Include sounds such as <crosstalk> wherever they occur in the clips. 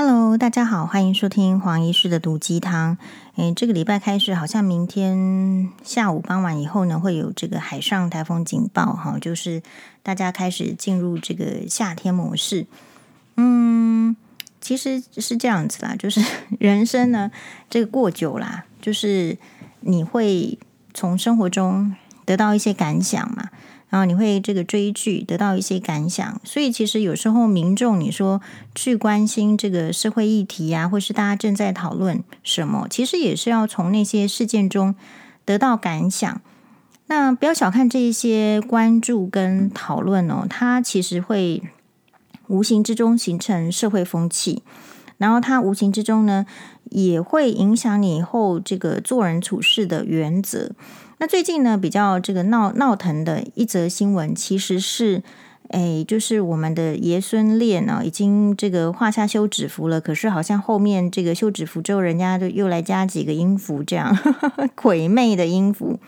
Hello，大家好，欢迎收听黄医师的毒鸡汤。诶，这个礼拜开始，好像明天下午傍晚以后呢，会有这个海上台风警报哈，就是大家开始进入这个夏天模式。嗯，其实是这样子啦，就是 <laughs> 人生呢，这个过久啦，就是你会从生活中得到一些感想嘛。然后你会这个追剧得到一些感想，所以其实有时候民众你说去关心这个社会议题啊，或是大家正在讨论什么，其实也是要从那些事件中得到感想。那不要小看这一些关注跟讨论哦，它其实会无形之中形成社会风气，然后它无形之中呢也会影响你以后这个做人处事的原则。那最近呢，比较这个闹闹腾的一则新闻，其实是，哎，就是我们的爷孙恋呢，已经这个画下休止符了。可是好像后面这个休止符之后，人家就又来加几个音符，这样呵呵 <laughs> 鬼魅的音符。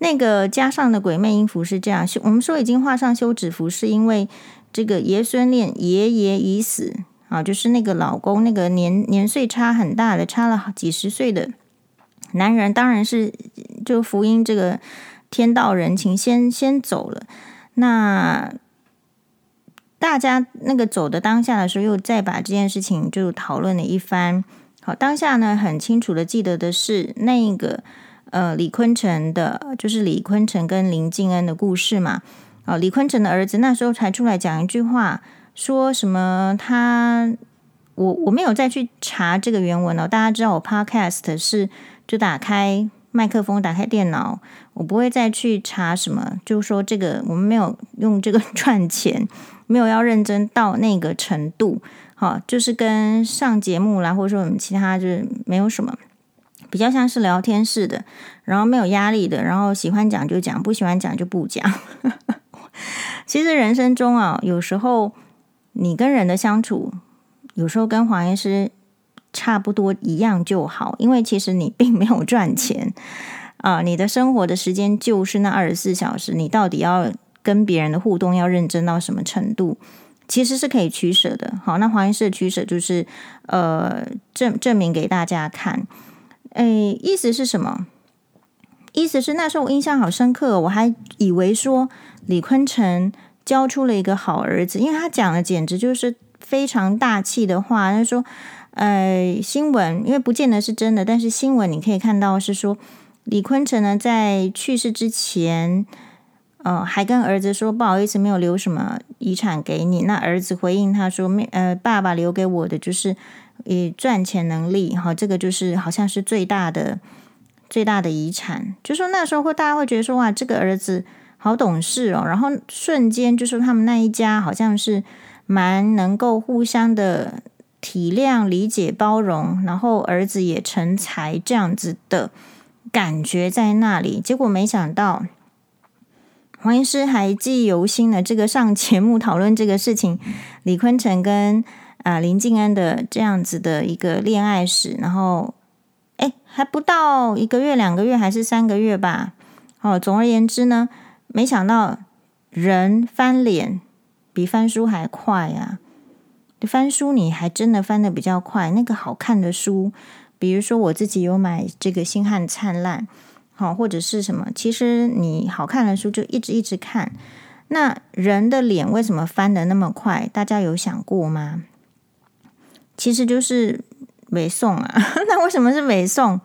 那个加上的鬼魅音符是这样，我们说已经画上休止符，是因为这个爷孙恋爷爷已死啊，就是那个老公，那个年年岁差很大的，差了几十岁的。男人当然是就福音这个天道人情先先走了，那大家那个走的当下的时候，又再把这件事情就讨论了一番。好，当下呢很清楚的记得的是那个呃李坤城的，就是李坤城跟林静恩的故事嘛。哦，李坤城的儿子那时候才出来讲一句话，说什么他我我没有再去查这个原文哦。大家知道我 Podcast 是。就打开麦克风，打开电脑，我不会再去查什么。就说，这个我们没有用这个 <laughs> 赚钱，没有要认真到那个程度。好，就是跟上节目啦，或者说我们其他就是没有什么，比较像是聊天式的，然后没有压力的，然后喜欢讲就讲，不喜欢讲就不讲。<laughs> 其实人生中啊，有时候你跟人的相处，有时候跟黄医师。差不多一样就好，因为其实你并没有赚钱啊、<laughs> 你的生活的时间就是那二十四小时，你到底要跟别人的互动要认真到什么程度，其实是可以取舍的。好，那黄医师的取舍就是呃证证明给大家看，诶，意思是什么？意思是那时候我印象好深刻，我还以为说李坤城教出了一个好儿子，因为他讲的简直就是非常大气的话，他说。呃，新闻因为不见得是真的，但是新闻你可以看到是说，李坤城呢在去世之前，呃，还跟儿子说不好意思没有留什么遗产给你。那儿子回应他说，没，呃，爸爸留给我的就是以赚钱能力，哈，这个就是好像是最大的最大的遗产。就说那时候会大家会觉得说哇，这个儿子好懂事哦，然后瞬间就说他们那一家好像是蛮能够互相的。体谅、理解、包容，然后儿子也成才，这样子的感觉在那里。结果没想到，黄医师还记忆犹新的这个上节目讨论这个事情，李坤城跟啊、林静安的这样子的一个恋爱史，然后哎还不到一个月、两个月还是三个月吧。哦，总而言之呢，没想到人翻脸比翻书还快呀、啊。翻书你还真的翻的比较快，那个好看的书，比如说我自己有买这个《星汉灿烂》，好或者是什么，其实你好看的书就一直一直看。那人的脸为什么翻的那么快？大家有想过吗？其实就是美送啊。<laughs> 那为什么是美送？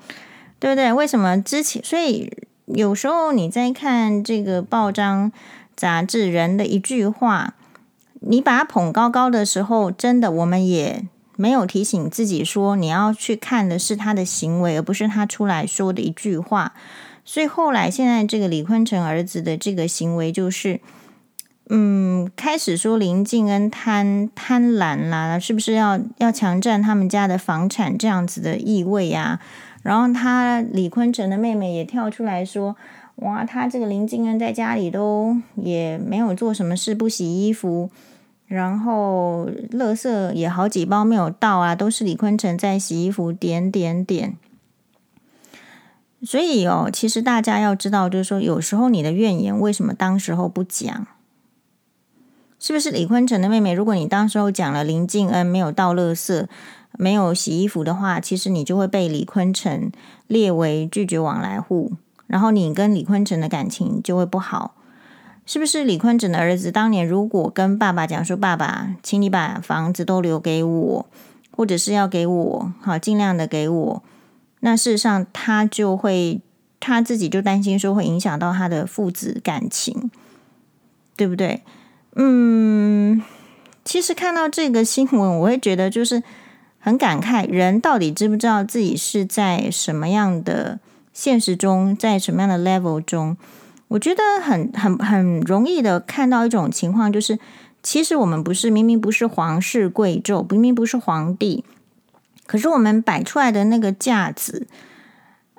对不对？为什么之前？所以有时候你在看这个报章杂志，人的一句话。你把他捧高高的时候，真的，我们也没有提醒自己说，你要去看的是他的行为，而不是他出来说的一句话。所以后来，现在这个李坤城儿子的这个行为，就是，嗯，开始说林静恩贪贪婪啦，是不是要要强占他们家的房产这样子的意味啊？然后他李坤城的妹妹也跳出来说，哇，他这个林静恩在家里都也没有做什么事，不洗衣服。然后，垃圾也好几包没有倒啊，都是李坤城在洗衣服，点点点。所以哦，其实大家要知道，就是说，有时候你的怨言为什么当时候不讲？是不是李坤城的妹妹？如果你当时候讲了林静恩没有倒垃圾、没有洗衣服的话，其实你就会被李坤城列为拒绝往来户，然后你跟李坤城的感情就会不好。是不是李坤整的儿子当年如果跟爸爸讲说：“爸爸，请你把房子都留给我，或者是要给我，好，尽量的给我。”那事实上他就会他自己就担心说会影响到他的父子感情，对不对？嗯，其实看到这个新闻，我会觉得就是很感慨，人到底知不知道自己是在什么样的现实中，在什么样的 level 中？我觉得很很很容易的看到一种情况，就是其实我们不是明明不是皇室贵胄，明明不是皇帝，可是我们摆出来的那个架子，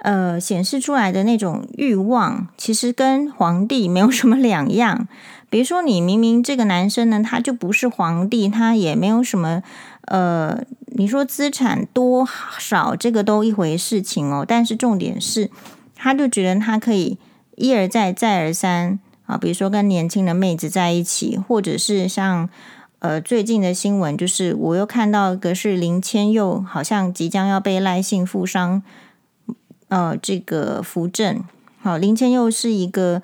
呃，显示出来的那种欲望，其实跟皇帝没有什么两样。比如说，你明明这个男生呢，他就不是皇帝，他也没有什么，呃，你说资产多少，这个都一回事情哦。但是重点是，他就觉得他可以。一而再，再而三啊，比如说跟年轻的妹子在一起，或者是像呃最近的新闻，就是我又看到一个是林千佑，好像即将要被赖姓富商呃这个扶正。好，林千佑是一个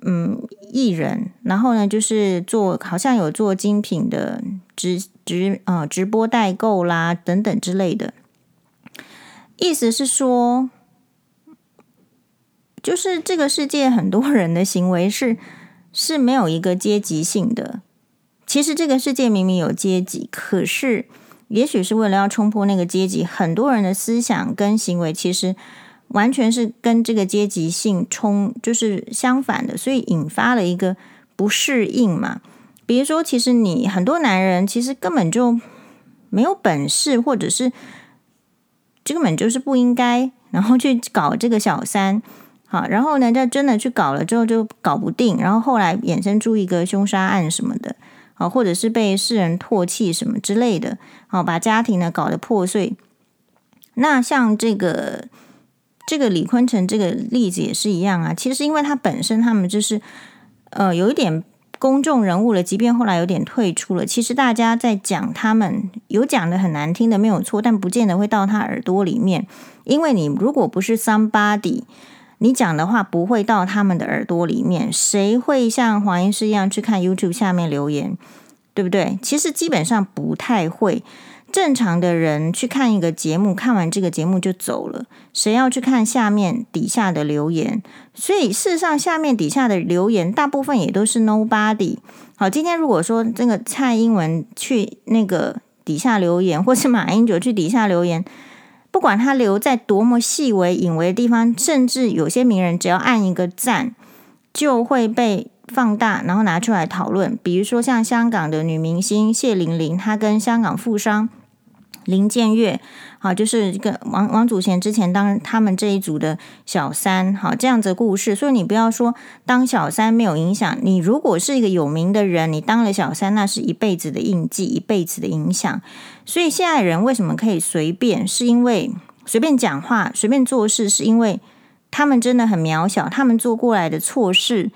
嗯艺人，然后呢就是做好像有做精品的直直啊、直播代购啦等等之类的，意思是说。就是这个世界很多人的行为是是没有一个阶级性的。其实这个世界明明有阶级，可是也许是为了要冲破那个阶级，很多人的思想跟行为其实完全是跟这个阶级性冲，就是相反的，所以引发了一个不适应嘛。比如说，其实你很多男人其实根本就没有本事，或者是根本就是不应该，然后去搞这个小三。啊，然后呢，就真的去搞了之后就搞不定，然后后来衍生出一个凶杀案什么的，啊，或者是被世人唾弃什么之类的，好，把家庭呢搞得破碎。那像这个这个李坤城这个例子也是一样啊，其实因为他本身他们就是呃有一点公众人物了，即便后来有点退出了，其实大家在讲他们有讲的很难听的没有错，但不见得会到他耳朵里面，因为你如果不是 somebody。你讲的话不会到他们的耳朵里面，谁会像黄医师一样去看 YouTube 下面留言，对不对？其实基本上不太会。正常的人去看一个节目，看完这个节目就走了，谁要去看下面底下的留言？所以事实上，下面底下的留言大部分也都是 Nobody。好，今天如果说这个蔡英文去那个底下留言，或是马英九去底下留言。不管他留在多么细微隐微的地方，甚至有些名人只要按一个赞，就会被放大，然后拿出来讨论。比如说像香港的女明星谢玲玲，她跟香港富商林建岳，好，就是一个王王祖贤之前当他们这一组的小三，好，这样子故事。所以你不要说当小三没有影响，你如果是一个有名的人，你当了小三，那是一辈子的印记，一辈子的影响。所以现在人为什么可以随便？是因为随便讲话、随便做事，是因为他们真的很渺小。他们做过来的错事，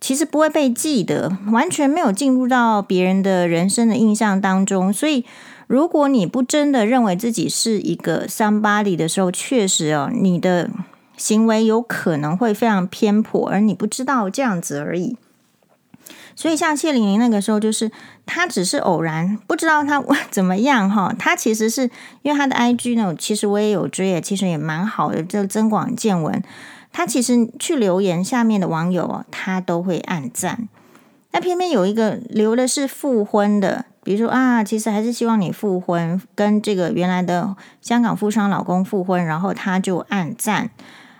其实不会被记得，完全没有进入到别人的人生的印象当中。所以，如果你不真的认为自己是一个 somebody 的时候，确实哦，你的行为有可能会非常偏颇，而你不知道这样子而已。所以，像谢玲玲那个时候，就是她只是偶然不知道她 <laughs> 怎么样哈。她其实是因为她的 IG 呢，其实我也有追，其实也蛮好的，就增广见闻。她其实去留言下面的网友啊，她都会按赞。那偏偏有一个留的是复婚的，比如说啊，其实还是希望你复婚，跟这个原来的香港富商老公复婚，然后他就按赞。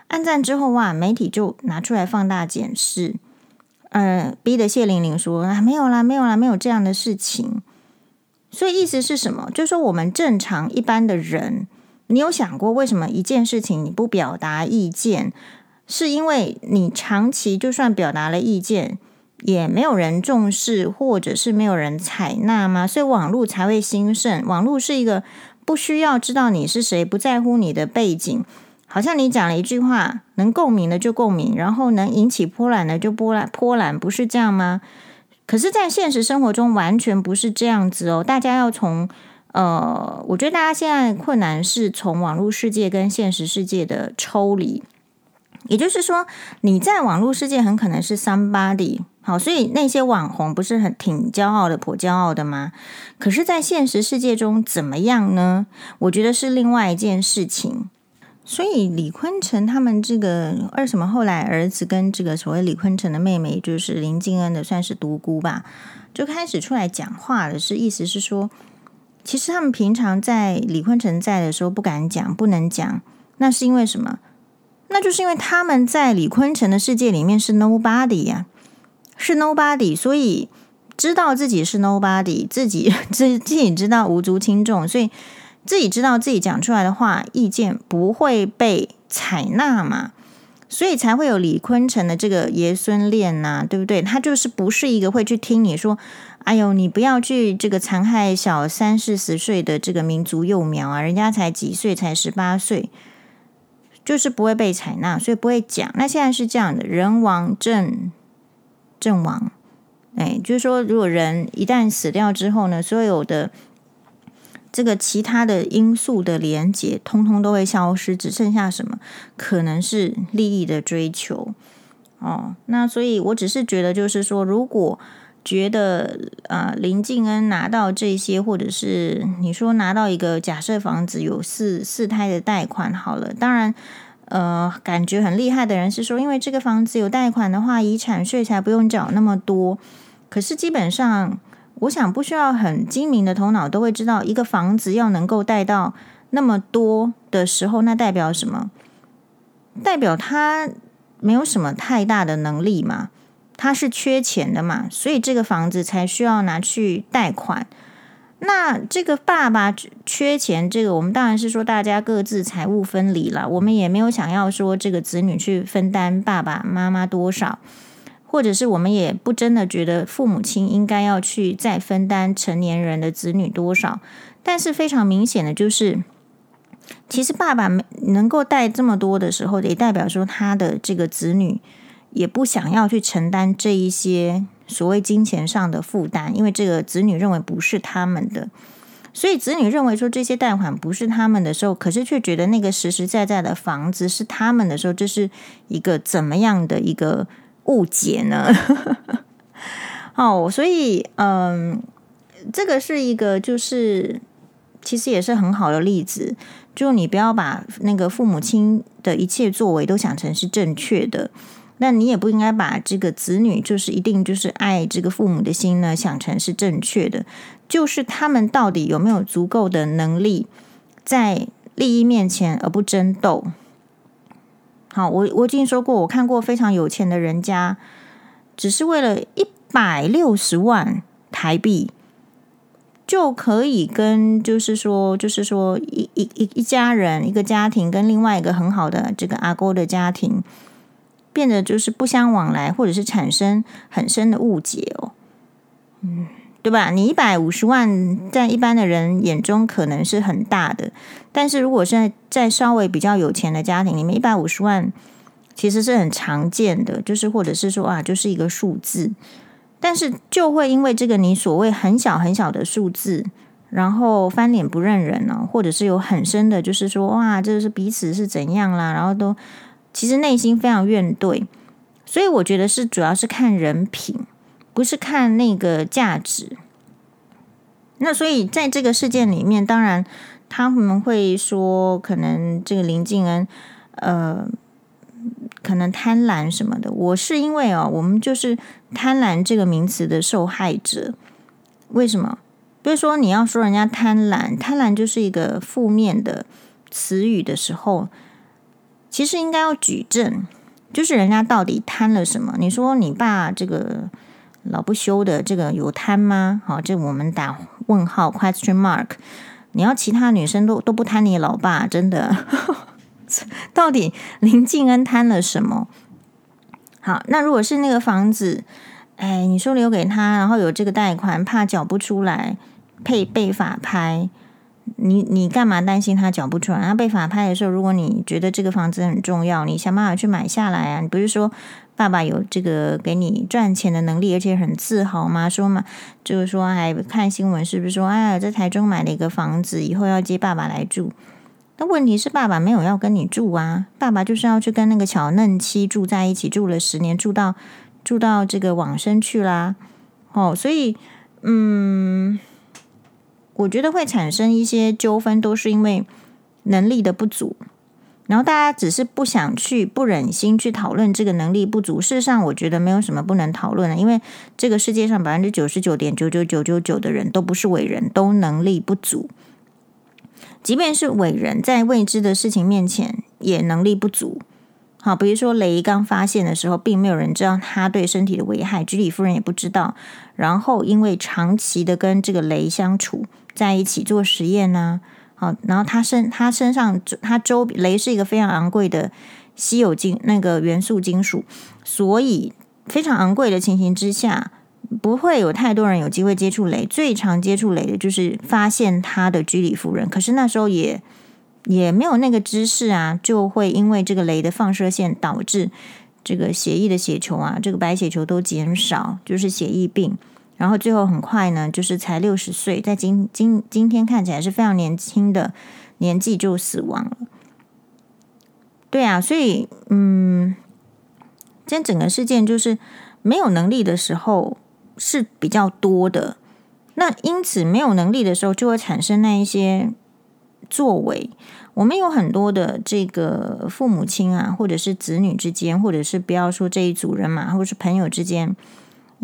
按赞之后哇，媒体就拿出来放大检视。呃，逼得谢玲玲说啊，没有啦，没有啦，没有这样的事情。所以意思是什么？就是说我们正常一般的人，你有想过为什么一件事情你不表达意见，是因为你长期就算表达了意见，也没有人重视，或者是没有人采纳吗？所以网络才会兴盛。网络是一个不需要知道你是谁，不在乎你的背景。好像你讲了一句话，能共鸣的就共鸣，然后能引起波澜的就波澜波澜，不是这样吗？可是，在现实生活中完全不是这样子哦。大家要从呃，我觉得大家现在困难是从网络世界跟现实世界的抽离。也就是说，你在网络世界很可能是 somebody，好，所以那些网红不是很挺骄傲的、颇骄傲的吗？可是，在现实世界中怎么样呢？我觉得是另外一件事情。所以李坤城他们这个为什么后来儿子跟这个所谓李坤城的妹妹，就是林静恩的算是独孤吧，就开始出来讲话了，是意思是说，其实他们平常在李坤城在的时候不敢讲、不能讲，那是因为什么？那就是因为他们在李坤城的世界里面是 nobody 呀、是 nobody，所以知道自己是 nobody，自己 <laughs> 自自己知道无足轻重，所以自己知道自己讲出来的话意见不会被采纳嘛，所以才会有李坤城的这个爷孙恋呐、对不对？他就是不是一个会去听你说，哎呦，你不要去这个残害小三四十岁的这个民族幼苗啊，人家才几岁，才十八岁。就是不会被采纳，所以不会讲。那现在是这样的，人亡政阵亡，哎，就是说，如果人一旦死掉之后呢，所有的这个其他的因素的连接，通通都会消失，只剩下什么？可能是利益的追求。哦，那所以我只是觉得，就是说，如果觉得啊、呃，林静恩拿到这些，或者是你说拿到一个假设房子有四四胎的贷款，好了，当然，呃，感觉很厉害的人是说，因为这个房子有贷款的话，遗产税才不用缴那么多。可是基本上，我想不需要很精明的头脑都会知道，一个房子要能够贷到那么多的时候，那代表什么？代表他没有什么太大的能力嘛。他是缺钱的嘛，所以这个房子才需要拿去贷款。那这个爸爸缺钱，这个我们当然是说大家各自财务分离了。我们也没有想要说这个子女去分担爸爸妈妈多少，或者是我们也不真的觉得父母亲应该要去再分担成年人的子女多少。但是非常明显的就是，其实爸爸能够带这么多的时候，也代表说他的这个子女。也不想要去承担这一些所谓金钱上的负担，因为这个子女认为不是他们的，所以子女认为说这些贷款不是他们的时候，可是却觉得那个实实在在的房子是他们的时候，这是一个怎么样的一个误解呢？<laughs> 哦，所以嗯，这个是一个就是其实也是很好的例子，就你不要把那个父母亲的一切作为都想成是正确的。那你也不应该把这个子女就是一定就是爱这个父母的心呢想成是正确的，就是他们到底有没有足够的能力在利益面前而不争斗？好，我我已经说过，我看过非常有钱的人家，只是为了一百六十万台币就可以跟就是说就是说一一一一家人一个家庭跟另外一个很好的这个阿哥的家庭。变得就是不相往来，或者是产生很深的误解哦，嗯，对吧？你一百五十万在一般的人眼中可能是很大的，但是如果是在在稍微比较有钱的家庭里面，一百五十万其实是很常见的，就是或者是说啊，就是一个数字，但是就会因为这个你所谓很小很小的数字，然后翻脸不认人呢，或者是有很深的，就是说哇，这是彼此是怎样啦，然后都。其实内心非常怨怼，所以我觉得是主要是看人品，不是看那个价值。那所以在这个事件里面，当然他们会说，可能这个林静恩，呃，可能贪婪什么的。我是因为哦，我们就是贪婪这个名词的受害者。为什么？比如说你要说人家贪婪，贪婪就是一个负面的词语的时候。其实应该要举证，就是人家到底贪了什么？你说你爸这个老不休的这个有贪吗？好，这我们打问号 question mark。你要其他女生都都不贪你老爸，真的？<laughs> 到底林静恩贪了什么？好，那如果是那个房子，哎，你说留给他，然后有这个贷款，怕缴不出来，配被法拍。你你干嘛担心他缴不出来？他被法拍的时候，如果你觉得这个房子很重要，你想办法去买下来啊！你不是说爸爸有这个给你赚钱的能力，而且很自豪吗？说嘛，就是说还看新闻，是不是说，哎，在台中买了一个房子，以后要接爸爸来住？那问题是，爸爸没有要跟你住啊，爸爸就是要去跟那个巧嫩妻住在一起，住了十年，住到住到这个往生去啦。哦，所以，嗯，我觉得会产生一些纠纷，都是因为能力的不足。然后大家只是不想去，不忍心去讨论这个能力不足。事实上，我觉得没有什么不能讨论的，因为这个世界上百分之九十九点九九九九九的人都不是伟人，都能力不足。即便是伟人，在未知的事情面前也能力不足。好，比如说雷刚发现的时候，并没有人知道他对身体的危害，居里夫人也不知道。然后因为长期的跟这个雷相处在一起做实验呢。好，然后他身他身上他周镭是一个非常昂贵的稀有金那个元素金属，所以非常昂贵的情形之下，不会有太多人有机会接触镭。最常接触镭的就是发现他的居里夫人，可是那时候也也没有那个知识啊，就会因为这个镭的放射线导致这个血液的血球啊，这个白血球都减少，就是血液病。然后最后很快呢，就是才六十岁，在今今今天看起来是非常年轻的年纪就死亡了。对啊，所以嗯，这整个事件就是没有能力的时候是比较多的，那因此没有能力的时候就会产生那一些作为。我们有很多的这个父母亲啊，或者是子女之间，或者是不要说这一组人嘛，或者是朋友之间。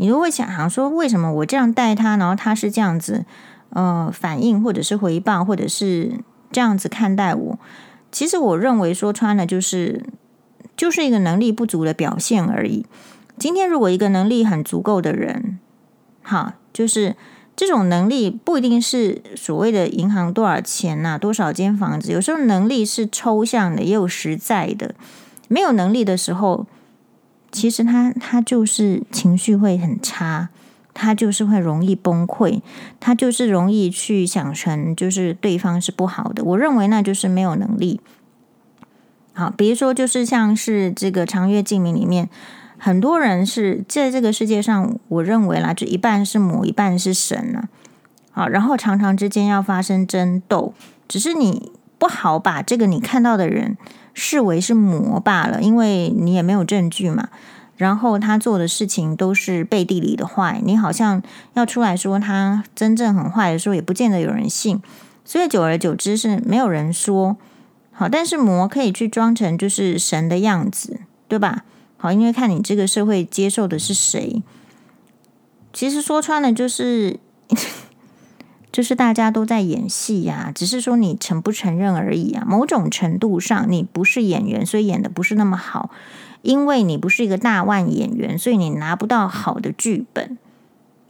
你如果想想说，为什么我这样带他，然后他是这样子，呃，反应或者是回报，或者是这样子看待我？其实我认为说穿了，就是就是一个能力不足的表现而已。今天如果一个能力很足够的人，哈，就是这种能力不一定是所谓的银行多少钱呐，多少间房子，有时候能力是抽象的，也有实在的。没有能力的时候。其实他他就是情绪会很差，他就是会容易崩溃，他就是容易去想成就是对方是不好的。我认为那就是没有能力。好，比如说就是像是这个长月烬明里面，很多人是在这个世界上，我认为啦，就一半是魔，一半是神呢。好，然后常常之间要发生争斗，只是你不好把这个你看到的人。视为是魔罢了，因为你也没有证据嘛。然后他做的事情都是背地里的坏，你好像要出来说他真正很坏的时候，也不见得有人信。所以久而久之是没有人说好，但是魔可以去装成就是神的样子，对吧？好，因为看你这个社会接受的是谁。其实说穿了就是。就是大家都在演戏呀，只是说你承不承认而已啊。某种程度上，你不是演员，所以演的不是那么好。因为你不是一个大腕演员，所以你拿不到好的剧本。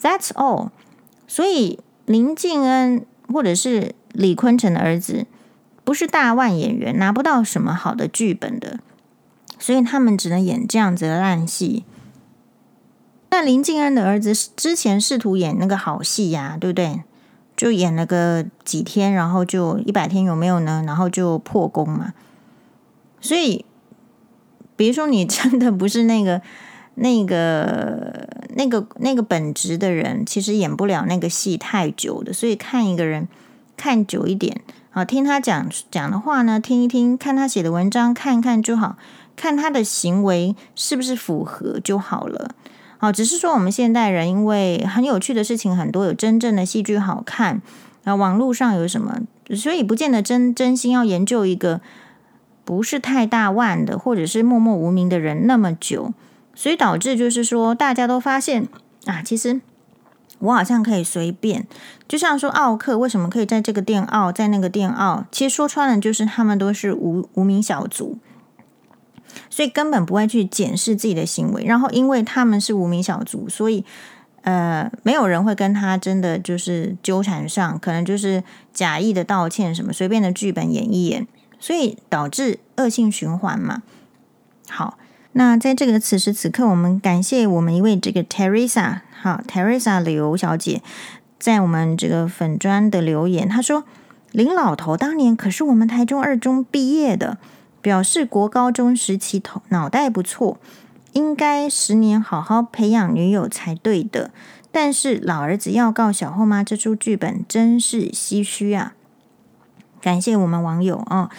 That's all。所以林靖恩或者是李坤城的儿子，不是大腕演员，拿不到什么好的剧本的，所以他们只能演这样子的烂戏。那林靖恩的儿子之前试图演那个好戏呀，对不对？就演了个几天，然后就一百天有没有呢？然后就破功嘛。所以，比如说你真的不是那个、那个、那个、那个本职的人，其实演不了那个戏太久的。所以看一个人看久一点，好听他讲讲的话呢，听一听，看他写的文章看看就好，看他的行为是不是符合就好了。好，只是说我们现代人因为很有趣的事情很多，有真正的戏剧好看，然后网络上有什么，所以不见得真真心要研究一个不是太大腕的，或者是默默无名的人那么久，所以导致就是说大家都发现啊，其实我好像可以随便，就像说奥克为什么可以在这个店奥，在那个店奥，其实说穿了就是他们都是无无名小卒。所以根本不会去检视自己的行为，然后因为他们是无名小卒，所以呃，没有人会跟他真的就是纠缠上，可能就是假意的道歉什么，随便的剧本演一演，所以导致恶性循环嘛。好，那在这个此时此刻，我们感谢我们一位这个 Teresa，好，Teresa 刘小姐在我们这个粉砖的留言，她说林老头当年可是我们台中二中毕业的。表示国高中时期头脑袋不错，应该十年好好培养女友才对的。但是老儿子要告小后妈，这出剧本真是唏嘘啊！感谢我们网友啊、哦，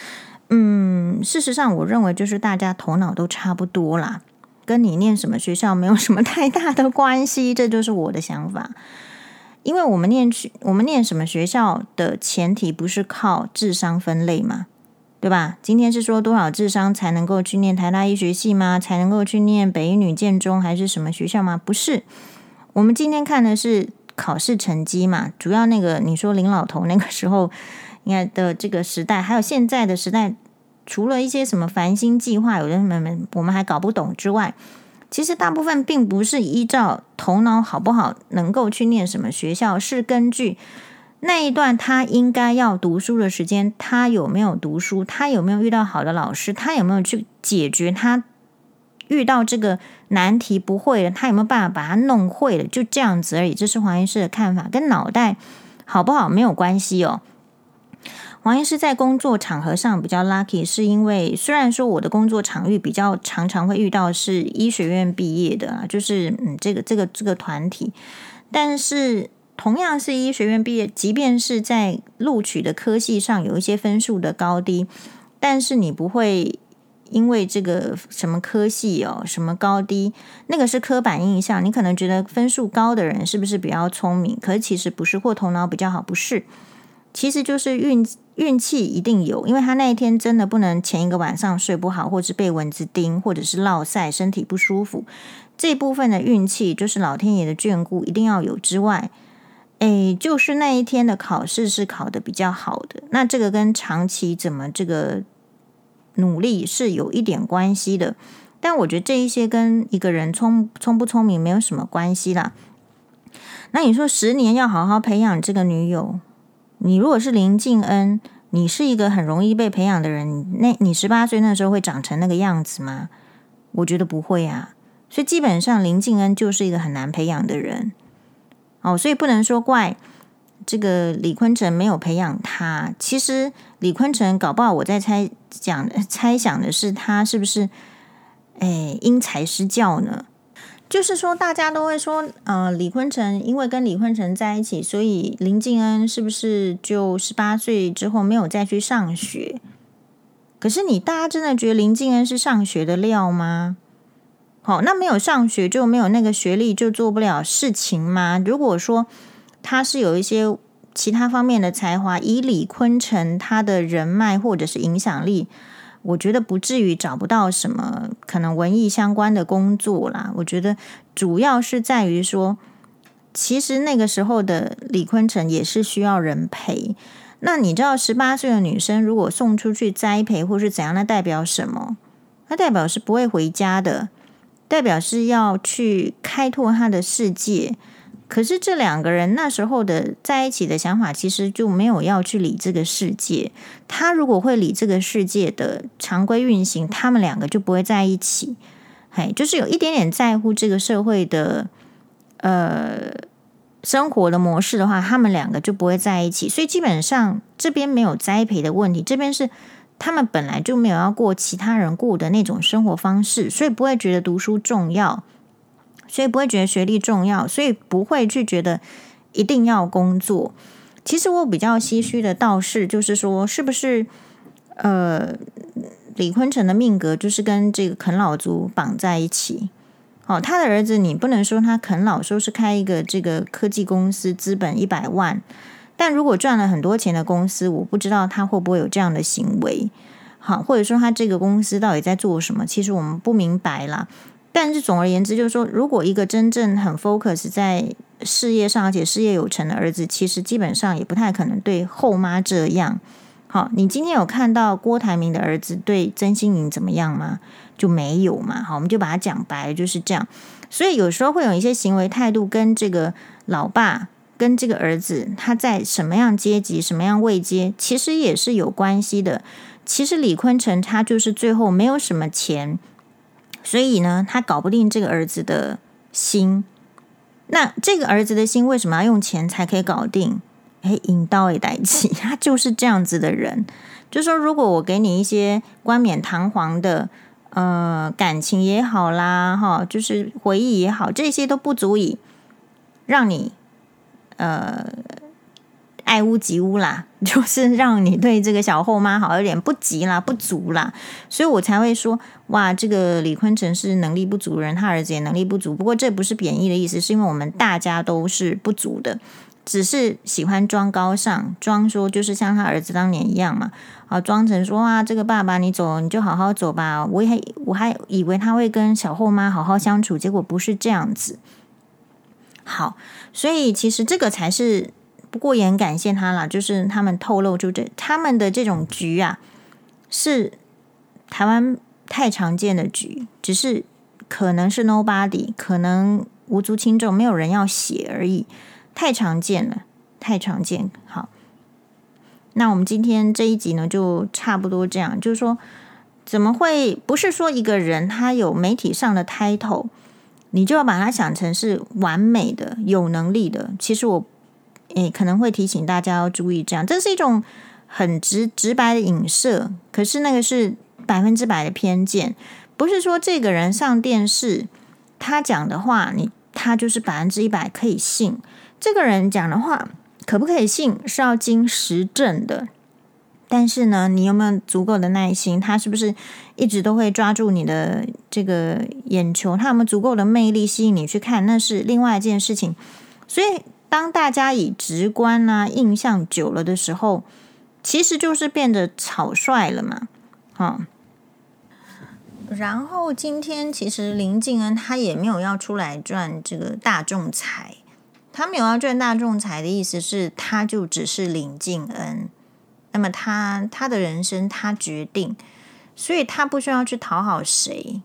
嗯，事实上我认为就是大家头脑都差不多啦，跟你念什么学校没有什么太大的关系，这就是我的想法。因为我们念去，我们念什么学校的前提不是靠智商分类嘛，对吧？今天是说多少智商才能够去念台大医学系吗？才能够去念北一女建中还是什么学校吗？不是。我们今天看的是考试成绩嘛，主要那个你说林老头那个时候应该的这个时代，还有现在的时代，除了一些什么繁星计划，有的人们我们还搞不懂之外，其实大部分并不是依照头脑好不好能够去念什么学校，是根据那一段他应该要读书的时间，他有没有读书，他有没有遇到好的老师，他有没有去解决他。遇到这个难题不会了，他有没有办法把它弄会了？就这样子而已。这是黄医师的看法，跟脑袋好不好没有关系哦。黄医师在工作场合上比较 lucky，是因为虽然说我的工作场域比较常常会遇到是医学院毕业的，就是嗯这个这个这个团体，但是同样是医学院毕业，即便是在录取的科系上有一些分数的高低，但是你不会。因为这个什么科系哦，什么高低，那个是刻板印象。你可能觉得分数高的人是不是比较聪明？可是其实不是，或头脑比较好，不是。其实就是运运气一定有，因为他那一天真的不能前一个晚上睡不好，或是被蚊子叮，或者是落晒，身体不舒服。这部分的运气就是老天爷的眷顾，一定要有之外，诶，就是那一天的考试是考的比较好的。那这个跟长期怎么这个。努力是有一点关系的，但我觉得这一些跟一个人聪聪不聪明没有什么关系啦。那你说十年要好好培养这个女友，你如果是林静恩，你是一个很容易被培养的人，那你十八岁那时候会长成那个样子吗？我觉得不会啊。所以基本上林静恩就是一个很难培养的人。哦，所以不能说怪。这个李坤城没有培养他，其实李坤城搞不好，我在猜讲 <laughs> 猜想的是他是不是哎因材施教呢？就是说大家都会说，呃，李坤城因为跟李坤城在一起，所以林静恩是不是就十八岁之后没有再去上学？可是你大家真的觉得林静恩是上学的料吗？好，那没有上学就没有那个学历就做不了事情吗？如果说。他是有一些其他方面的才华，以李坤城他的人脉或者是影响力，我觉得不至于找不到什么可能文艺相关的工作啦。我觉得主要是在于说，其实那个时候的李坤城也是需要人陪。那你知道，十八岁的女生如果送出去栽培或是怎样，那代表什么？那代表是不会回家的，代表是要去开拓他的世界。可是这两个人那时候的在一起的想法，其实就没有要去理这个世界。他如果会理这个世界的常规运行，他们两个就不会在一起。嘿，就是有一点点在乎这个社会的呃生活的模式的话，他们两个就不会在一起。所以基本上这边没有栽培的问题，这边是他们本来就没有要过其他人过的那种生活方式，所以不会觉得读书重要。所以不会觉得学历重要，所以不会去觉得一定要工作。其实我比较唏嘘的倒是，就是说，是不是呃，李坤城的命格就是跟这个啃老族绑在一起？哦，他的儿子你不能说他啃老，说是开一个这个科技公司，资本一百万，但如果赚了很多钱的公司，我不知道他会不会有这样的行为。好，或者说他这个公司到底在做什么？其实我们不明白啦。但是总而言之，就是说，如果一个真正很 focus 在事业上，而且事业有成的儿子，其实基本上也不太可能对后妈这样。好，你今天有看到郭台铭的儿子对曾心颖怎么样吗？就没有嘛。好，我们就把它讲白，就是这样。所以有时候会有一些行为态度跟这个老爸跟这个儿子他在什么样阶级、什么样位阶，其实也是有关系的。其实李坤城他就是最后没有什么钱。所以呢，他搞不定这个儿子的心。那这个儿子的心为什么要用钱才可以搞定？诶，引刀也带起，<laughs> 他就是这样子的人。就说如果我给你一些冠冕堂皇的呃感情也好啦，哈，就是回忆也好，这些都不足以让你呃。爱屋及乌啦，<laughs> 就是让你对这个小后妈好一点，不急啦，不足啦，所以我才会说，哇，这个李坤城是能力不足人，他儿子也能力不足。不过这不是贬义的意思，是因为我们大家都是不足的，只是喜欢装高尚，装说就是像他儿子当年一样嘛，啊，装成说啊，这个爸爸你走，你就好好走吧。我还我还以为他会跟小后妈好好相处，结果不是这样子。好，所以其实这个才是。不过也很感谢他啦，就是他们透露出这他们的这种局啊，是台湾太常见的局，只是可能是 nobody，可能无足轻重，没有人要写而已，太常见了，太常见。好，那我们今天这一集呢，就差不多这样，就是说，怎么会不是说一个人他有媒体上的 title，你就要把它想成是完美的、有能力的？其实我。诶，可能会提醒大家要注意，这样这是一种很直直白的影射，可是那个是百分之百的偏见，不是说这个人上电视他讲的话，你他就是百分之一百可以信。这个人讲的话可不可以信，是要经实证的。但是呢，你有没有足够的耐心？他是不是一直都会抓住你的这个眼球？他有没有足够的魅力吸引你去看？那是另外一件事情。所以。当大家以直观啊印象久了的时候，其实就是变得草率了嘛，哈。然后今天其实林静恩他也没有要出来赚这个大众财，他没有要赚大众财的意思是，他就只是林静恩，那么他他的人生他决定，所以他不需要去讨好谁。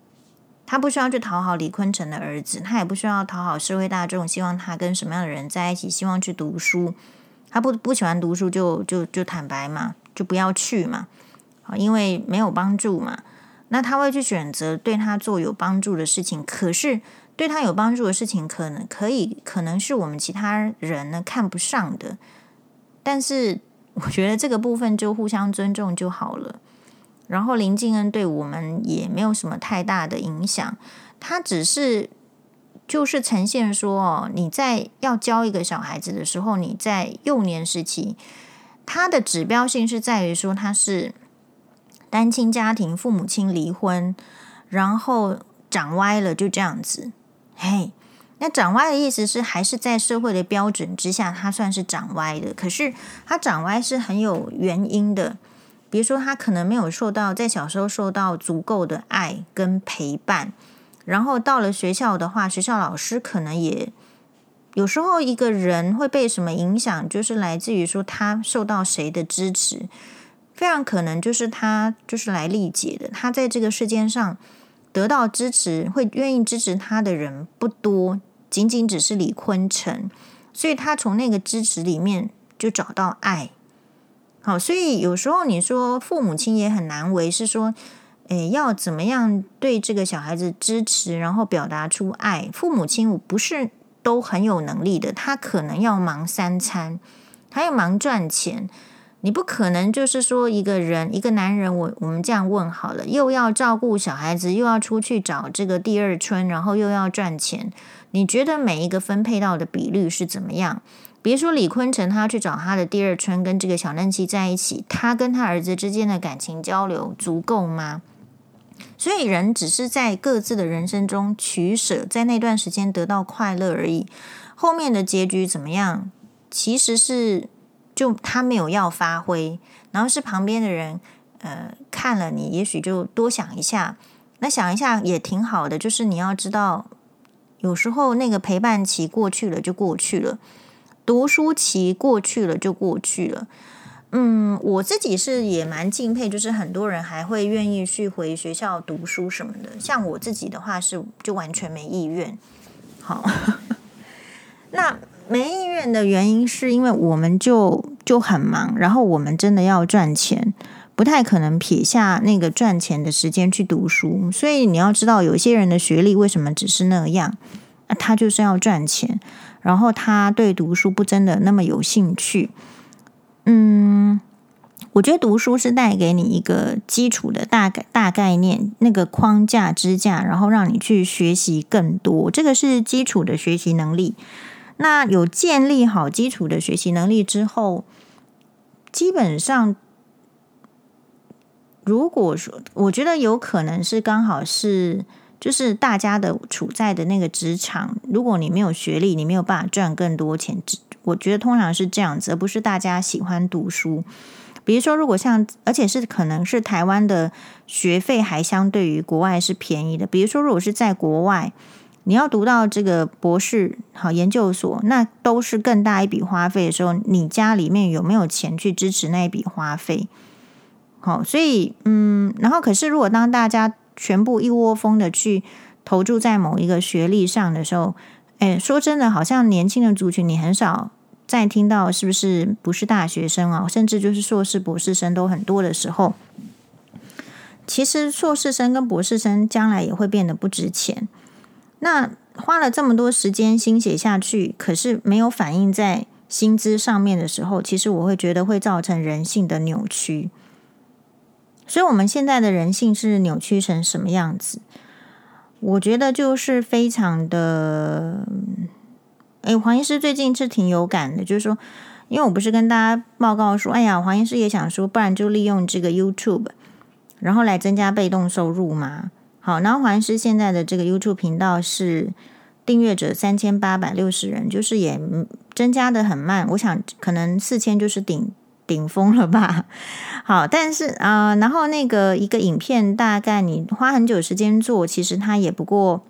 他不需要去讨好李坤城的儿子，他也不需要讨好社会大众，希望他跟什么样的人在一起，希望去读书。他不不喜欢读书就，就就坦白嘛，就不要去嘛，啊因为没有帮助嘛。那他会去选择对他做有帮助的事情，可是对他有帮助的事情，可能可以可能是我们其他人呢看不上的，但是我觉得这个部分就互相尊重就好了。然后林静恩对我们也没有什么太大的影响，他只是就是呈现说哦，你在要教一个小孩子的时候，你在幼年时期，他的指标性是在于说他是单亲家庭，父母亲离婚，然后长歪了，就这样子。嘿，那长歪的意思是还是在社会的标准之下，他算是长歪的，可是他长歪是很有原因的。比如说，他可能没有受到在小时候受到足够的爱跟陪伴，然后到了学校的话，学校老师可能也有时候一个人会被什么影响，就是来自于说他受到谁的支持，非常可能就是他就是来历解的。他在这个世界上得到支持，会愿意支持他的人不多，仅仅只是李坤城，所以他从那个支持里面就找到爱。好，所以有时候你说父母亲也很难为，是说，诶，要怎么样对这个小孩子支持，然后表达出爱？父母亲不是都很有能力的，他可能要忙三餐，他要忙赚钱，你不可能就是说一个人，一个男人，我我们这样问好了，又要照顾小孩子，又要出去找这个第二春，然后又要赚钱，你觉得每一个分配到的比率是怎么样？别说李坤城，他要去找他的第二春，跟这个小嫩妻在一起，他跟他儿子之间的感情交流足够吗？所以人只是在各自的人生中取舍，在那段时间得到快乐而已。后面的结局怎么样？其实是就他没有要发挥，然后是旁边的人呃看了你，也许就多想一下。那想一下也挺好的，就是你要知道，有时候那个陪伴期过去了就过去了。读书期过去了就过去了，嗯，我自己是也蛮敬佩，就是很多人还会愿意去回学校读书什么的。像我自己的话是就完全没意愿。好，<laughs> 那没意愿的原因是因为我们就就很忙，然后我们真的要赚钱，不太可能撇下那个赚钱的时间去读书。所以你要知道，有些人的学历为什么只是那样，啊，他就是要赚钱。然后他对读书不真的那么有兴趣，嗯，我觉得读书是带给你一个基础的大概大概念，那个框架支架，然后让你去学习更多。这个是基础的学习能力。那有建立好基础的学习能力之后，基本上，如果说我觉得有可能是刚好是，就是大家的处在的那个职场，如果你没有学历，你没有办法赚更多钱。我觉得通常是这样子，而不是大家喜欢读书。比如说，如果像，而且是可能是台湾的学费还相对于国外是便宜的。比如说，如果是在国外，你要读到这个博士好研究所，那都是更大一笔花费的时候，你家里面有没有钱去支持那一笔花费？好，所以嗯，然后可是如果当大家全部一窝蜂的去投注在某一个学历上的时候，哎，说真的，好像年轻的族群你很少。再听到是不是不是大学生啊，甚至就是硕士、博士生都很多的时候，其实硕士生跟博士生将来也会变得不值钱。那花了这么多时间心血下去，可是没有反映在薪资上面的时候，其实我会觉得会造成人性的扭曲。所以，我们现在的人性是扭曲成什么样子？我觉得就是非常的。哎，黄医师最近是挺有感的，就是说，因为我不是跟大家报告说，哎呀，黄医师也想说，不然就利用这个 YouTube，然后来增加被动收入嘛。好，然后黄医师现在的这个 YouTube 频道是订阅者三千八百六十人，就是也增加的很慢，我想可能四千就是顶顶峰了吧。<laughs> 好，但是啊、然后那个一个影片大概你花很久时间做，其实它也不过。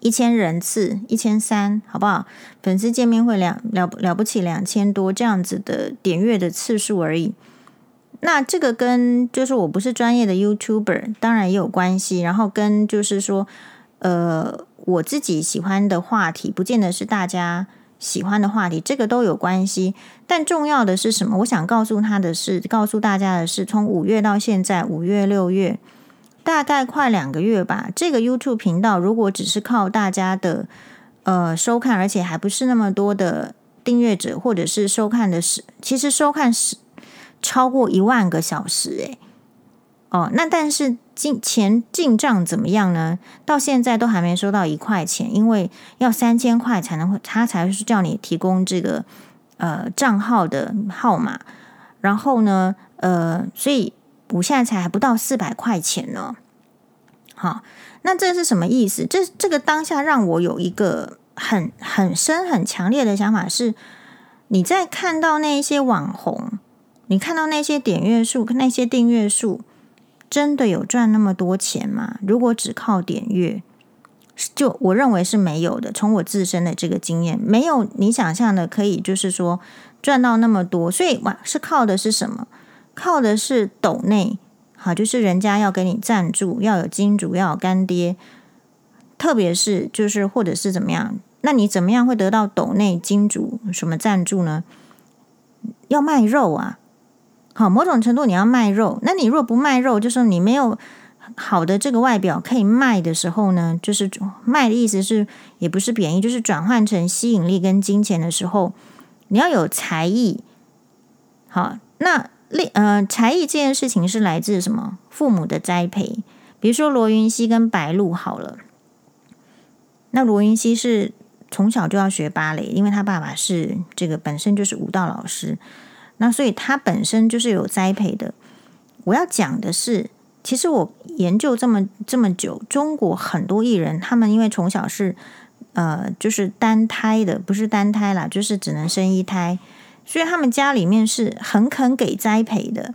一千人次，一千三，好不好？粉丝见面会两了了不起两千多这样子的点阅的次数而已。那这个跟就是我不是专业的 YouTuber，当然也有关系。然后跟就是说，呃，我自己喜欢的话题，不见得是大家喜欢的话题，这个都有关系。但重要的是什么？我想告诉他的是，告诉大家的是，从五月到现在，五月六月。大概快两个月吧。这个 YouTube 频道如果只是靠大家的呃收看，而且还不是那么多的订阅者，或者是收看的是，其实收看是超过一万个小时诶。哦，那但是进钱进账怎么样呢？到现在都还没收到一块钱，因为要三千块才能，他才是叫你提供这个呃账号的号码。然后呢，呃，所以。我现在才还不到四百块钱呢，好，那这是什么意思？这这个当下让我有一个很很深很强烈的想法是：你在看到那一些网红，你看到那些点阅数、那些订阅数，真的有赚那么多钱吗？如果只靠点阅，就我认为是没有的。从我自身的这个经验，没有你想象的可以，就是说赚到那么多。所以，哇，是靠的是什么？靠的是抖内，好，就是人家要给你赞助，要有金主，要有干爹，特别是就是或者是怎么样，那你怎么样会得到抖内金主什么赞助呢？要卖肉啊，好，某种程度你要卖肉，那你若不卖肉，就是你没有好的这个外表可以卖的时候呢，就是卖的意思是也不是贬义，就是转换成吸引力跟金钱的时候，你要有才艺，好，那。另呃，才艺这件事情是来自什么？父母的栽培。比如说罗云熙跟白鹿好了，那罗云熙是从小就要学芭蕾，因为他爸爸是这个本身就是舞蹈老师，那所以他本身就是有栽培的。我要讲的是，其实我研究这么这么久，中国很多艺人，他们因为从小是呃就是单胎的，不是单胎啦，就是只能生一胎。所以他们家里面是很肯给栽培的。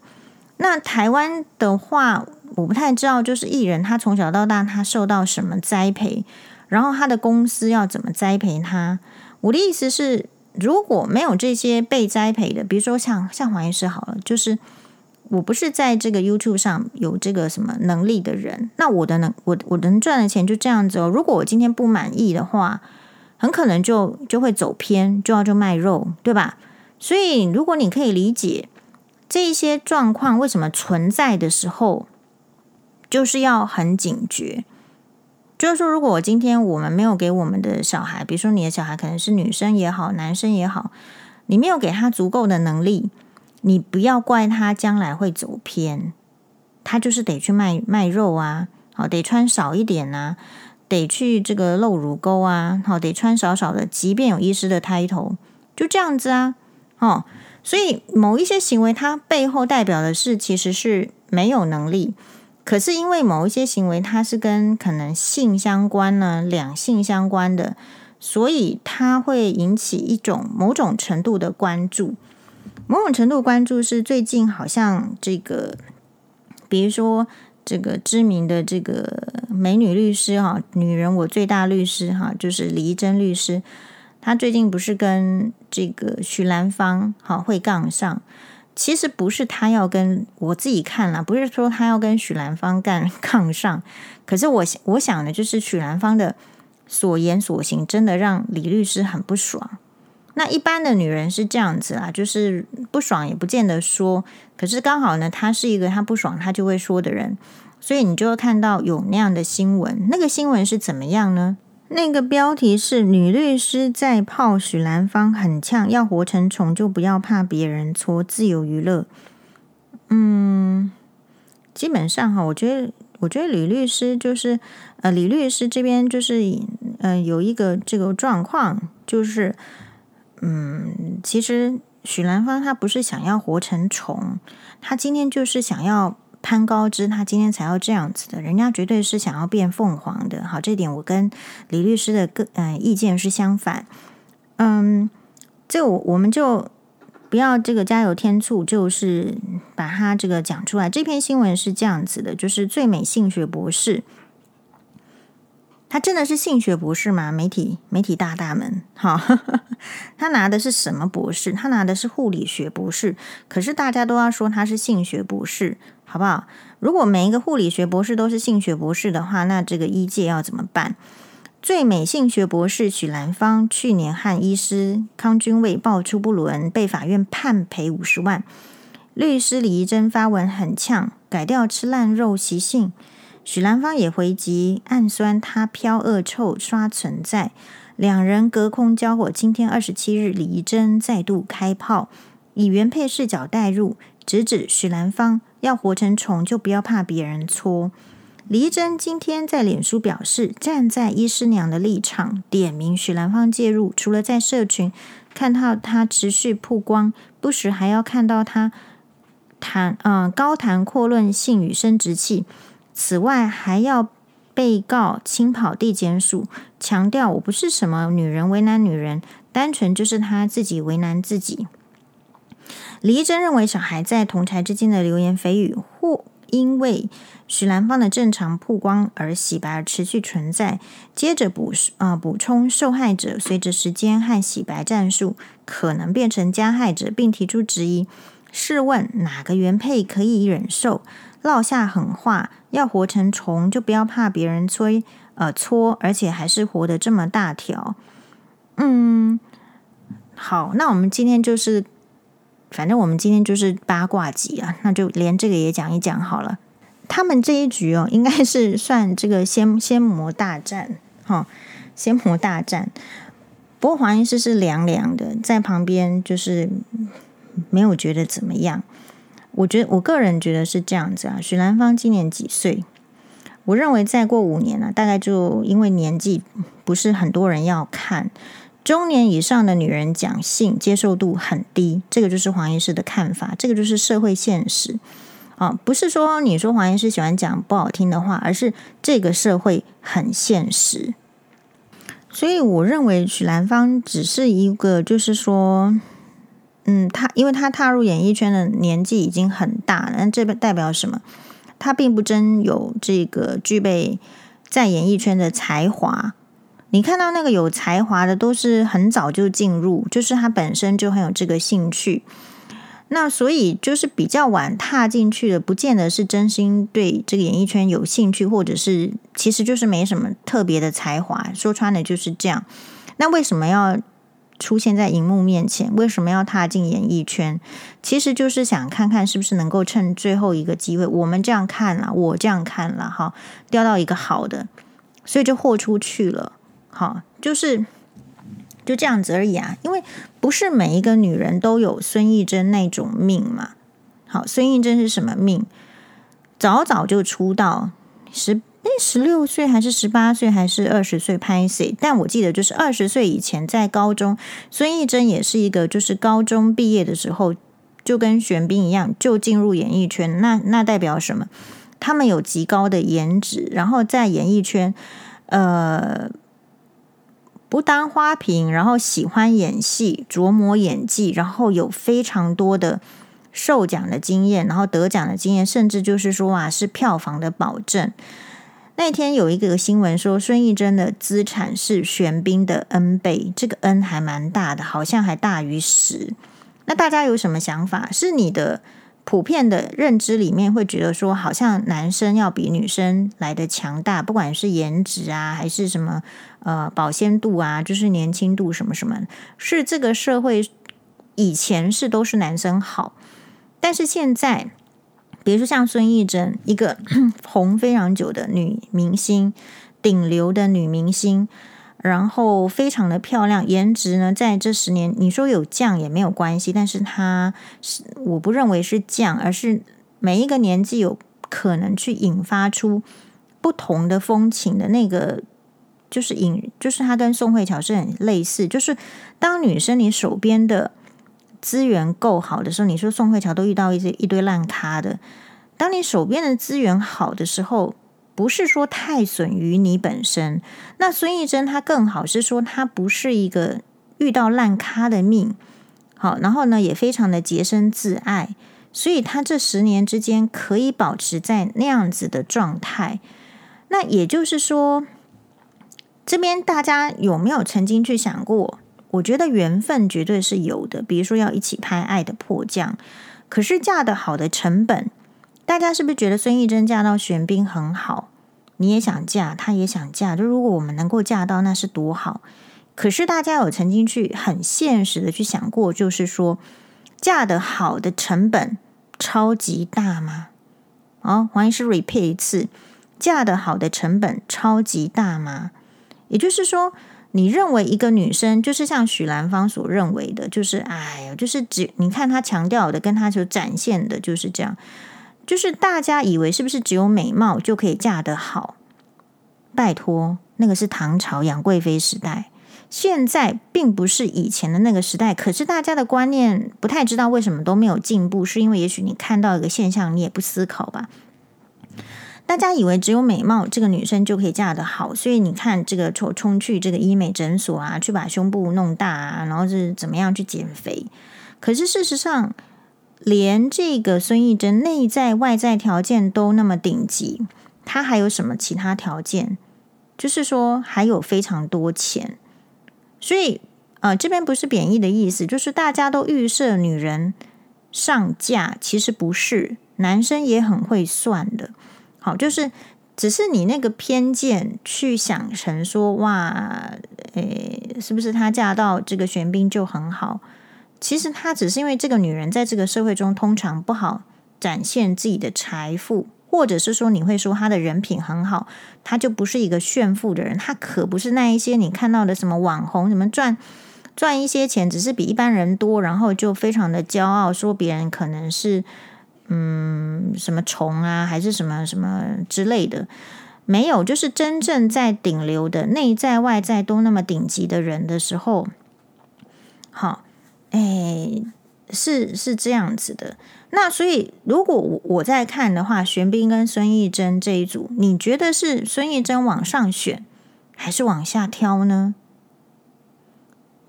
那台湾的话，我不太知道，就是艺人他从小到大他受到什么栽培，然后他的公司要怎么栽培他。我的意思是，如果没有这些被栽培的，比如说像像黄医师好了，就是我不是在这个 YouTube 上有这个什么能力的人，那我的能我我能赚的钱就这样子哦。如果我今天不满意的话，很可能就就会走偏，就要就卖肉，对吧？所以，如果你可以理解这些状况为什么存在的时候，就是要很警觉。就是说，如果我今天我们没有给我们的小孩，比如说你的小孩可能是女生也好，男生也好，你没有给他足够的能力，你不要怪他将来会走偏，他就是得去卖卖肉啊，好，得穿少一点啊，得去这个露乳沟啊，好，得穿少少的，即便有医师的 title，就这样子啊，哦，所以某一些行为，它背后代表的是其实是没有能力，可是因为某一些行为，它是跟可能性相关呢，两性相关的，所以它会引起一种某种程度的关注。某种程度关注是最近好像这个，比如说这个知名的这个美女律师哈，女人我最大律师哈，就是李怡贞律师，她最近不是跟这个徐兰芳哈会杠上？其实不是他要跟我自己看了，不是说他要跟许兰芳干杠上，可是我我想的就是许兰芳的所言所行真的让李律师很不爽。那一般的女人是这样子啊，就是不爽也不见得说，可是刚好呢，她是一个她不爽她就会说的人，所以你就会看到有那样的新闻。那个新闻是怎么样呢？那个标题是“女律师在泡许兰芳很呛，要活成虫就不要怕别人搓，自由娱乐”。嗯，基本上哈，我觉得，我觉得李律师就是呃，李律师这边就是呃，有一个这个状况就是。嗯，其实许兰芳她不是想要活成虫，她今天就是想要攀高枝，他今天才要这样子的。人家绝对是想要变凤凰的。好，这点我跟李律师的个嗯、意见是相反。嗯，这我我们就不要这个加油添醋，就是把它这个讲出来。这篇新闻是这样子的，就是最美性学博士。他真的是性学博士吗？媒体媒体大大们，哈，<laughs> 他拿的是什么博士？他拿的是护理学博士。可是大家都要说他是性学博士，好不好？如果每一个护理学博士都是性学博士的话，那这个医界要怎么办？最美性学博士许兰芳去年和医师康君蔚爆出不伦，被法院判赔五十万。律师李怡贞发文很呛，改掉吃烂肉习性。许兰芳也回击暗酸，他飘恶臭刷存在，两人隔空交火。今天二十七日，李怡贞再度开炮，以原配视角带入，直指许兰芳要活成虫就不要怕别人搓。李怡贞今天在脸书表示，站在医师娘的立场，点名许兰芳介入，除了在社群看到他持续曝光，不时还要看到他谈嗯、高谈阔论性与生殖器。此外，还要被告亲跑地检署，强调我不是什么女人为难女人，单纯就是他自己为难自己。李怡贞认为，小孩在同侪之间的流言蜚语，或因为许兰芳的正常曝光而洗白而持续存在。接着补啊、呃、补充，受害者随着时间和洗白战术，可能变成加害者，并提出质疑。试问哪个原配可以忍受？落下狠话，要活成虫就不要怕别人催呃搓，而且还是活得这么大条。嗯，好，那我们今天就是，反正我们今天就是八卦集啊，那就连这个也讲一讲好了。他们这一局哦，应该是算这个仙仙魔大战哈、仙魔大战。不过黄医师是凉凉的，在旁边就是没有觉得怎么样。我觉得我个人觉得是这样子啊。许兰芳今年几岁？我认为再过五年呢、啊，大概就因为年纪不是很多人要看，中年以上的女人讲性接受度很低，这个就是黄医师的看法，这个就是社会现实啊。不是说你说黄医师喜欢讲不好听的话，而是这个社会很现实。所以我认为许兰芳只是一个，就是说。嗯，他因为他踏入演艺圈的年纪已经很大了，那这代表什么？他并不真有这个具备在演艺圈的才华。你看到那个有才华的，都是很早就进入，就是他本身就很有这个兴趣。那所以就是比较晚踏进去的，不见得是真心对这个演艺圈有兴趣，或者是其实就是没什么特别的才华。说穿了就是这样。那为什么要？出现在荧幕面前，为什么要踏进演艺圈？其实就是想看看是不是能够趁最后一个机会，我们这样看了，我这样看了，哈，钓到一个好的，所以就豁出去了。好，就是就这样子而已啊。因为不是每一个女人都有孙艺珍那种命嘛。好，孙艺珍是什么命？早早就出道，十诶十六岁还是十八岁还是二十岁拍戏？但我记得就是二十岁以前在高中，孙艺珍也是一个就是高中毕业的时候就跟玄彬一样就进入演艺圈。那那代表什么？他们有极高的颜值，然后在演艺圈，呃，不当花瓶，然后喜欢演戏，琢磨演技，然后有非常多的受奖的经验，然后得奖的经验，甚至就是说啊，是票房的保证。那天有一个新闻说，孙艺珍的资产是玄彬的 N 倍，这个 N 还蛮大的，好像还大于十。那大家有什么想法？是你的？普遍的认知里面会觉得说，好像男生要比女生来的强大，不管是颜值啊，还是什么呃保鲜度啊，就是年轻度什么什么，是这个社会以前是都是男生好，但是现在，比如说像孙艺珍，一个 <clears throat> 红非常久的女明星，顶流的女明星。然后非常的漂亮，颜值呢，在这十年你说有降也没有关系，但是它是我不认为是降，而是每一个年纪有可能去引发出不同的风情的那个，就是引，就是它跟宋慧乔是很类似，就是当女生你手边的资源够好的时候，你说宋慧乔都遇到一些一堆烂咖的，当你手边的资源好的时候。不是说太损于你本身，那孙艺珍她更好是说她不是一个遇到烂咖的命，好，然后呢也非常的洁身自爱，所以她这十年之间可以保持在那样子的状态。那也就是说，这边大家有没有曾经去想过？我觉得缘分绝对是有的，比如说要一起拍《爱的迫降》，可是嫁得好的成本。大家是不是觉得孙艺珍嫁到玄彬很好？你也想嫁，他也想嫁。就如果我们能够嫁到，那是多好。可是大家有曾经去很现实的去想过，就是说嫁得好的成本超级大吗？哦，黄医师 repeat 一次，嫁得好的成本超级大吗？也就是说，你认为一个女生就是像许兰芳所认为的，就是哎呀，就是只你看她强调的，跟她所展现的就是这样。就是大家以为是不是只有美貌就可以嫁得好？拜托，那个是唐朝杨贵妃时代，现在并不是以前的那个时代。可是大家的观念不太知道为什么都没有进步，是因为也许你看到一个现象，你也不思考吧？大家以为只有美貌这个女生就可以嫁得好，所以你看这个冲冲去这个医美诊所啊，去把胸部弄大啊，然后是怎么样去减肥？可是事实上。连这个孙艺珍内在外在条件都那么顶级，她还有什么其他条件？就是说还有非常多钱，所以呃，这边不是贬义的意思，就是大家都预设女人上嫁，其实不是，男生也很会算的。好，就是只是你那个偏见去想成说，哇，诶，是不是她嫁到这个玄彬就很好？其实她只是因为这个女人在这个社会中通常不好展现自己的财富，或者是说你会说她的人品很好，她就不是一个炫富的人。她可不是那一些你看到的什么网红，什么赚赚一些钱，只是比一般人多，然后就非常的骄傲，说别人可能是嗯什么虫啊，还是什么什么之类的。没有，就是真正在顶流的内在外在都那么顶级的人的时候，好。哎，是是这样子的。那所以，如果我我在看的话，玄彬跟孙艺珍这一组，你觉得是孙艺珍往上选，还是往下挑呢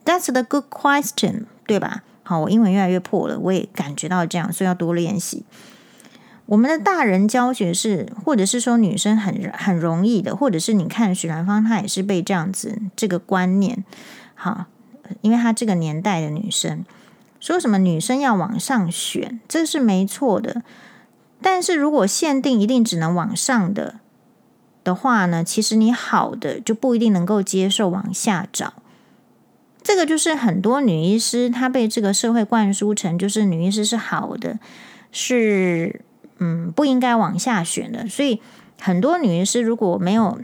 ？That's the good question，对吧？好，我英文越来越破了，我也感觉到这样，所以要多练习。我们的大人教学是，或者是说女生很很容易的，或者是你看许兰芳，她也是被这样子这个观念，好。因为她这个年代的女生说什么女生要往上选，这是没错的。但是如果限定一定只能往上的的话呢，其实你好的就不一定能够接受往下找。这个就是很多女医师她被这个社会灌输成就是女医师是好的，是嗯不应该往下选的。所以很多女医师如果没有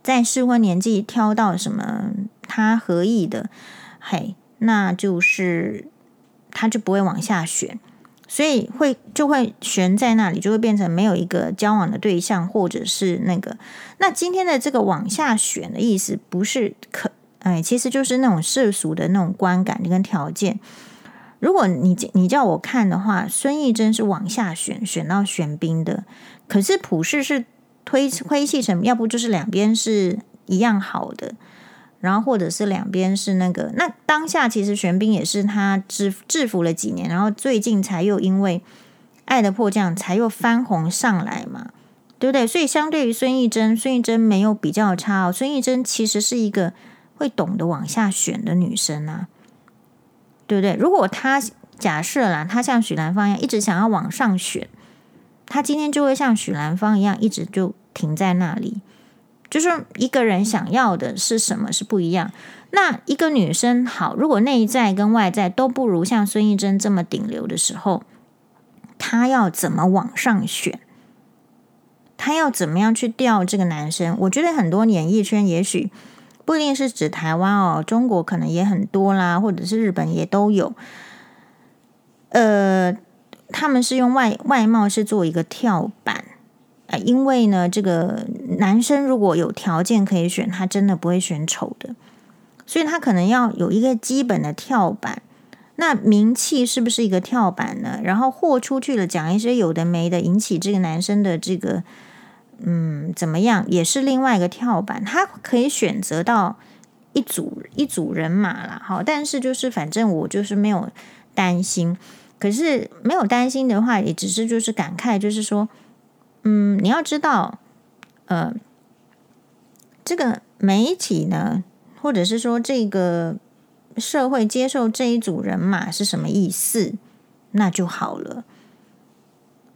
在适婚年纪挑到什么。他合意的，嘿，那就是他就不会往下选，所以会就会悬在那里，就会变成没有一个交往的对象，或者是那个。那今天的这个往下选的意思，不是可哎，其实就是那种世俗的那种观感跟条件。如果你你叫我看的话，孙艺珍是往下选，选到玄彬的。可是普世是推推细成，要不就是两边是一样好的，然后或者是两边是那个。那当下其实玄彬也是他制制服了几年，然后最近才又因为《爱的迫降》才又翻红上来嘛，对不对？所以相对于孙艺珍，孙艺珍没有比较差哦。孙艺珍其实是一个会懂得往下选的女生啊。对不对？如果他假设啦，他像许兰芳一样一直想要往上选，他今天就会像许兰芳一样，一直就停在那里。就是一个人想要的是什么是不一样。那一个女生好，如果内在跟外在都不如像孙艺珍这么顶流的时候，她要怎么往上选？她要怎么样去钓这个男生？我觉得很多演艺圈也许。不一定是指台湾哦，中国可能也很多啦，或者是日本也都有。呃，他们是用外外貌是做一个跳板，呃，因为呢，这个男生如果有条件可以选，他真的不会选丑的，所以他可能要有一个基本的跳板。那名气是不是一个跳板呢？然后豁出去了，讲一些有的没的，引起这个男生的这个。嗯，怎么样也是另外一个跳板，他可以选择到一组一组人马啦。好，但是就是反正我就是没有担心，可是没有担心的话，也只是就是感慨，就是说，嗯，你要知道，呃，这个媒体呢，或者是说这个社会接受这一组人马是什么意思，那就好了，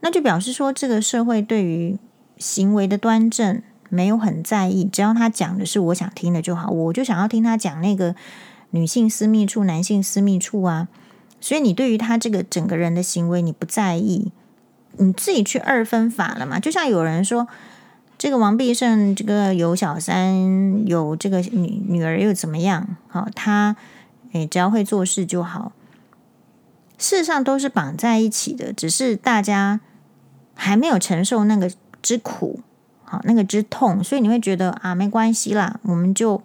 那就表示说这个社会对于。行为的端正没有很在意，只要他讲的是我想听的就好，我就想要听他讲那个女性私密处、男性私密处啊。所以你对于他这个整个人的行为你不在意，你自己去二分法了嘛？就像有人说，这个王必胜这个有小三，有这个女女儿又怎么样？好，他诶只要会做事就好。事实上都是绑在一起的，只是大家还没有承受那个。之苦，好，那个之痛，所以你会觉得啊，没关系啦，我们就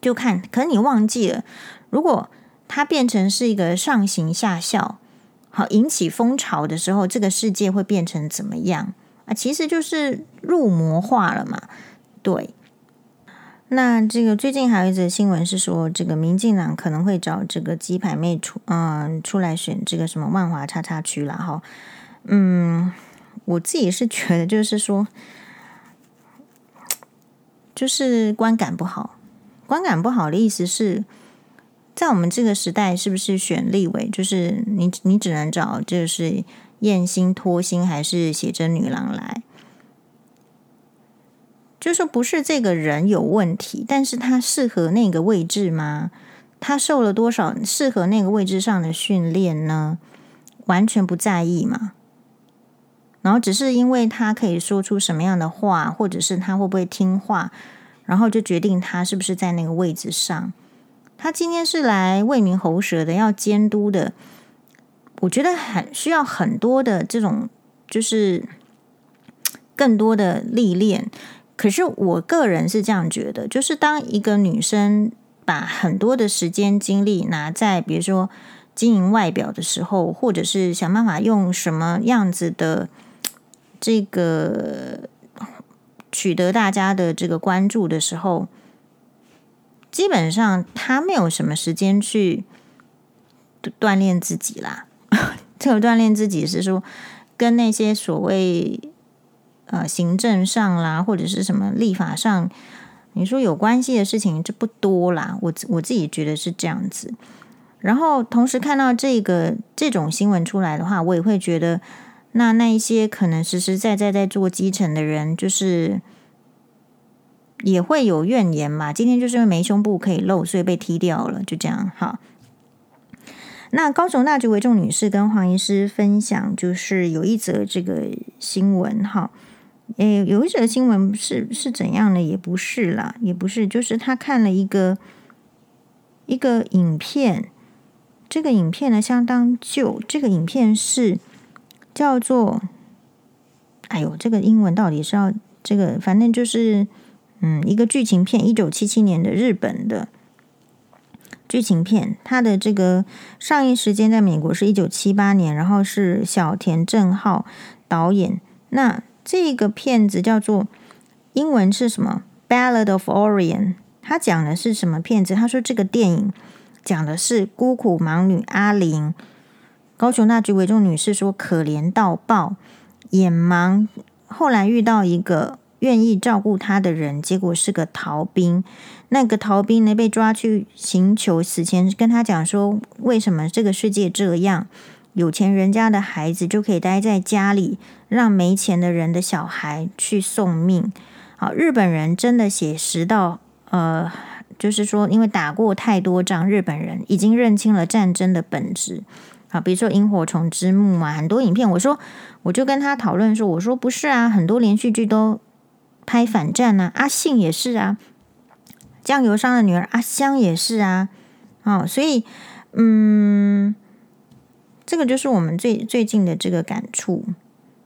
就看。可是你忘记了，如果他变成是一个上行下效，好，引起风潮的时候，这个世界会变成怎么样啊？其实就是入魔化了嘛。对，那这个最近还有一则新闻是说，这个民进党可能会找这个鸡排妹出，嗯，出来选这个什么万华叉叉区了哈，嗯。我自己是觉得，就是说，就是观感不好。观感不好的意思是，在我们这个时代，是不是选立委，就是你你只能找就是艳星、脱星还是写真女郎来？就说不是这个人有问题，但是他适合那个位置吗？他受了多少适合那个位置上的训练呢？完全不在意嘛。然后只是因为他可以说出什么样的话，或者是他会不会听话，然后就决定他是不是在那个位置上。他今天是来为民喉舌的，要监督的。我觉得很需要很多的这种，就是 <tsk> 更多的历练。可是我个人是这样觉得，就是当一个女生把很多的时间精力拿在，比如说经营外表的时候，或者是想办法用什么样子的。这个 <tsk> 取得大家的这个关注的时候，基本上他没有什么时间去锻炼自己啦。<laughs> 这个锻炼自己是说，跟那些所谓呃行政上啦，或者是什么立法上，你说有关系的事情就不多啦。我我自己觉得是这样子。然后同时看到这个这种新闻出来的话，我也会觉得。那那一些可能实实在在在做基层的人，就是也会有怨言嘛。今天就是因为没胸部可以露，所以被踢掉了，就这样。好，那高雄大橘为众女士跟黄医师分享，就是有一则这个新闻。哈，诶，有一则新闻是是怎样的？也不是啦，也不是，就是他看了一个一个影片，这个影片呢相当旧，这个影片是叫做，哎呦，这个英文到底是要这个，反正就是嗯，一个剧情片，一九七七年的日本的剧情片，它的这个上映时间在美国是一九七八年，然后是小田正浩导演。那这个片子叫做英文是什么？《Ballad of Orion》。他讲的是什么片子？他说这个电影讲的是孤苦盲女阿玲，高雄大橘为众女士说可怜到爆，眼盲，后来遇到一个愿意照顾他的人，结果是个逃兵。那个逃兵呢，被抓去刑求，死前跟他讲说，为什么这个世界这样？有钱人家的孩子就可以待在家里，让没钱的人的小孩去送命。好，日本人真的写实到。呃，就是说，因为打过太多仗，日本人已经认清了战争的本质。啊，比如说《萤火虫之墓》啊，很多影片，我说我就跟他讨论说，我说不是啊，很多连续剧都拍反战啊，阿信也是啊，酱油商的女儿阿香也是啊，哦，所以嗯，这个就是我们最最近的这个感触。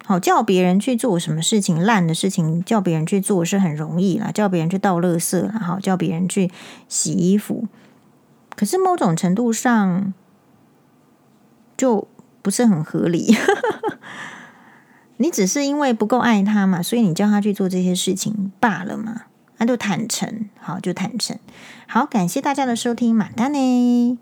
好，叫别人去做什么事情，烂的事情，叫别人去做是很容易啦，叫别人去倒垃圾，然后叫别人去洗衣服，可是某种程度上就不是很合理。<laughs> 你只是因为不够爱他嘛，所以你叫他去做这些事情罢了嘛，那就坦诚，好，就坦诚。好，感谢大家的收听，马丹呢。